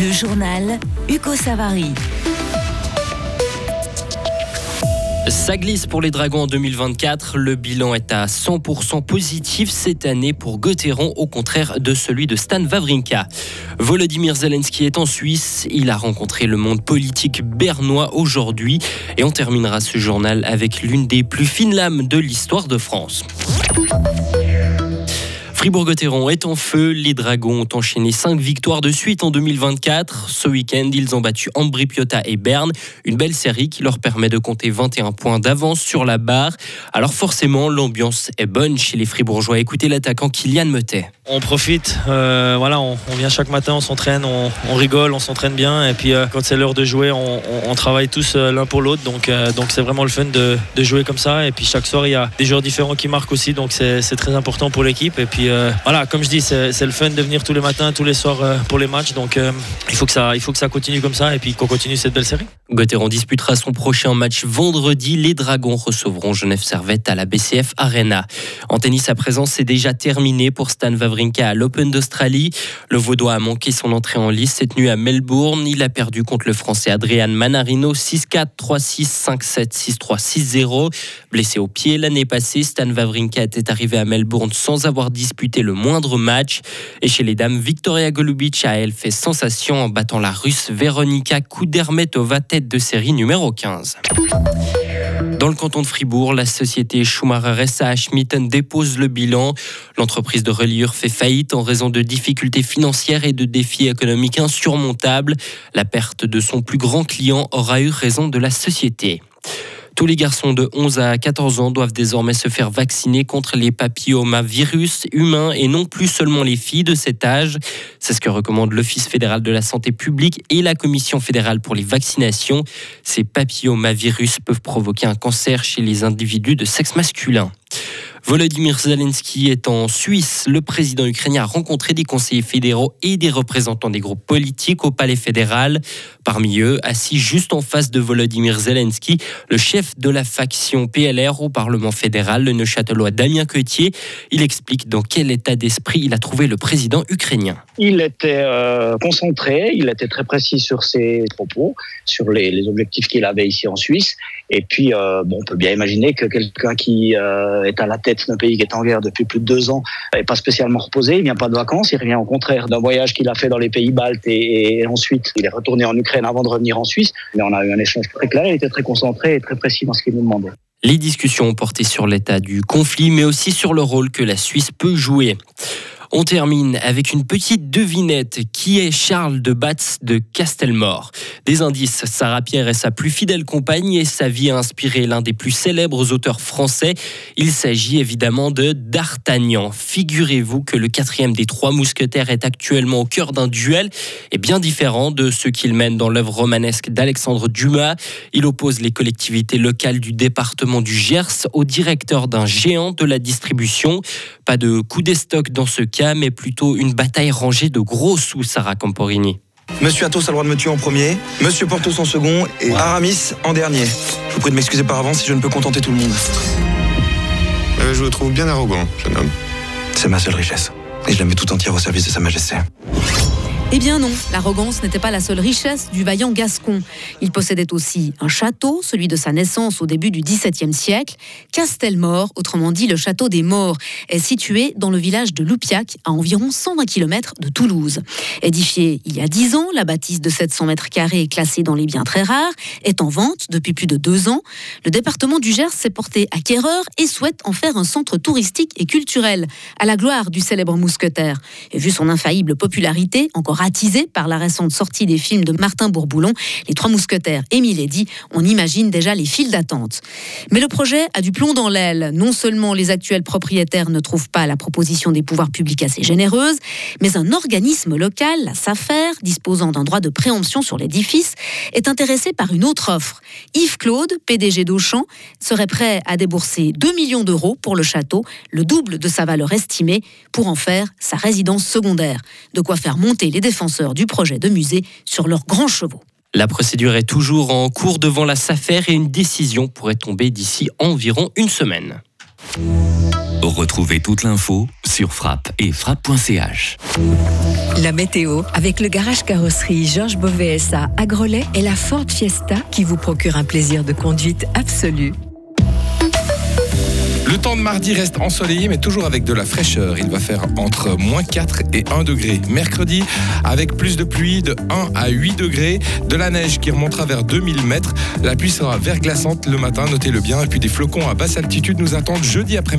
Le journal Hugo Savary. Ça glisse pour les Dragons en 2024. Le bilan est à 100% positif cette année pour Gauthieron, au contraire de celui de Stan Wawrinka. Volodymyr Zelensky est en Suisse. Il a rencontré le monde politique bernois aujourd'hui. Et on terminera ce journal avec l'une des plus fines lames de l'histoire de France. Fribourg-Gotteron est en feu. Les Dragons ont enchaîné 5 victoires de suite en 2024. Ce week-end, ils ont battu Ambri Piotta et Berne. Une belle série qui leur permet de compter 21 points d'avance sur la barre. Alors forcément, l'ambiance est bonne chez les Fribourgeois. Écoutez l'attaquant Kylian Metet. On profite, euh, voilà, on, vient chaque matin, on s'entraîne, on, rigole, on s'entraîne bien. Et puis euh, quand c'est l'heure de jouer, on, travaille tous euh, l'un pour l'autre. Donc donc c'est vraiment le fun de, de, jouer comme ça. Et puis chaque soir, il y a des joueurs différents qui marquent aussi. Donc c'est très important pour l'équipe. Et puis euh, voilà, comme je dis, c'est le fun de venir tous les matins, tous les soirs euh, pour les matchs. Donc euh, il, faut que ça, il faut que ça continue comme ça et puis qu'on continue cette belle série. Gauthieron disputera son prochain match vendredi. Les Dragons recevront Genève Servette à la BCF Arena. En tennis, à présent, c'est déjà terminé pour Stan Wawrinka à l'Open d'Australie. Le Vaudois a manqué son entrée en lice cette nuit à Melbourne. Il a perdu contre le Français Adrian Manarino 6-4, 3-6, 5-7, 6-3, 6-0. Blessé au pied l'année passée, Stan Wawrinka était arrivé à Melbourne sans avoir disputé le moindre match. Et chez les dames, Victoria Golubic a elle fait sensation en battant la Russe Veronika Kudermetova, tête de série numéro 15. Dans le canton de Fribourg, la société Schumacher SA Schmitten dépose le bilan. L'entreprise de reliure fait faillite en raison de difficultés financières et de défis économiques insurmontables. La perte de son plus grand client aura eu raison de la société. Tous les garçons de 11 à 14 ans doivent désormais se faire vacciner contre les papillomavirus humains et non plus seulement les filles de cet âge. C'est ce que recommande l'Office fédéral de la santé publique et la Commission fédérale pour les vaccinations. Ces papillomavirus peuvent provoquer un cancer chez les individus de sexe masculin. Volodymyr Zelensky est en Suisse. Le président ukrainien a rencontré des conseillers fédéraux et des représentants des groupes politiques au palais fédéral. Parmi eux, assis juste en face de Volodymyr Zelensky, le chef de la faction PLR au Parlement fédéral, le neuchâtelois Damien Coetier. Il explique dans quel état d'esprit il a trouvé le président ukrainien. Il était euh, concentré, il était très précis sur ses propos, sur les, objectifs qu'il avait ici en Suisse. Et puis, euh, bon, on peut bien imaginer que quelqu'un qui euh, est à la tête d'un pays qui est en guerre depuis plus de deux ans n'est pas spécialement reposé, il vient pas de vacances, il revient au contraire d'un voyage qu'il a fait dans les pays baltes et, ensuite il est retourné en Ukraine avant de revenir en Suisse. Mais on a eu un échange très clair, il était très concentré et très précis dans ce qu'il nous demandait. Les discussions ont porté sur l'état du conflit, mais aussi sur le rôle que la Suisse peut jouer. On termine avec une petite devinette. Qui est Charles de Batz de Castelmore Des indices, Sarah Pierre est sa plus fidèle compagne et sa vie a inspiré l'un des plus célèbres auteurs français. Il s'agit évidemment de D'Artagnan. Figurez-vous que le quatrième des trois mousquetaires est actuellement au cœur d'un duel et bien différent de ce qu'il mène dans l'œuvre romanesque d'Alexandre Dumas. Il oppose les collectivités locales du département du Gers au directeur d'un géant de la distribution. Pas de coup d'estoc dans ce cas mais plutôt une bataille rangée de gros sous, Sarah Camporini. Monsieur Athos a le droit de me tuer en premier, Monsieur Portos en second et Aramis en dernier. Je vous prie de m'excuser par avance si je ne peux contenter tout le monde. Euh, je vous trouve bien arrogant, jeune homme. C'est ma seule richesse. Et je la mets tout entière au service de Sa Majesté. Eh bien non, l'arrogance n'était pas la seule richesse du vaillant Gascon. Il possédait aussi un château, celui de sa naissance au début du XVIIe siècle. Castelmore, autrement dit le château des morts, est situé dans le village de Loupiac, à environ 120 km de Toulouse. Édifié il y a 10 ans, la bâtisse de 700 mètres carrés, classée dans les biens très rares, est en vente depuis plus de deux ans. Le département du Gers s'est porté acquéreur et souhaite en faire un centre touristique et culturel, à la gloire du célèbre mousquetaire. Et vu son infaillible popularité, encore par la récente sortie des films de Martin Bourboulon, Les Trois Mousquetaires et Milady, on imagine déjà les files d'attente. Mais le projet a du plomb dans l'aile. Non seulement les actuels propriétaires ne trouvent pas la proposition des pouvoirs publics assez généreuse, mais un organisme local, la SAFER, disposant d'un droit de préemption sur l'édifice, est intéressé par une autre offre. Yves Claude, PDG d'Auchan, serait prêt à débourser 2 millions d'euros pour le château, le double de sa valeur estimée, pour en faire sa résidence secondaire. De quoi faire monter les défenseurs du projet de musée sur leurs grands chevaux. La procédure est toujours en cours devant la SAFER et une décision pourrait tomber d'ici environ une semaine. Retrouvez toute l'info sur frappe et frappe.ch. La météo avec le garage carrosserie Georges Beauvais à Grelais et la Ford Fiesta qui vous procure un plaisir de conduite absolu. Le temps de mardi reste ensoleillé, mais toujours avec de la fraîcheur. Il va faire entre moins 4 et 1 degré. Mercredi, avec plus de pluie de 1 à 8 degrés, de la neige qui remontera vers 2000 mètres. La pluie sera verglaçante le matin, notez-le bien. Et puis des flocons à basse altitude nous attendent jeudi après-midi.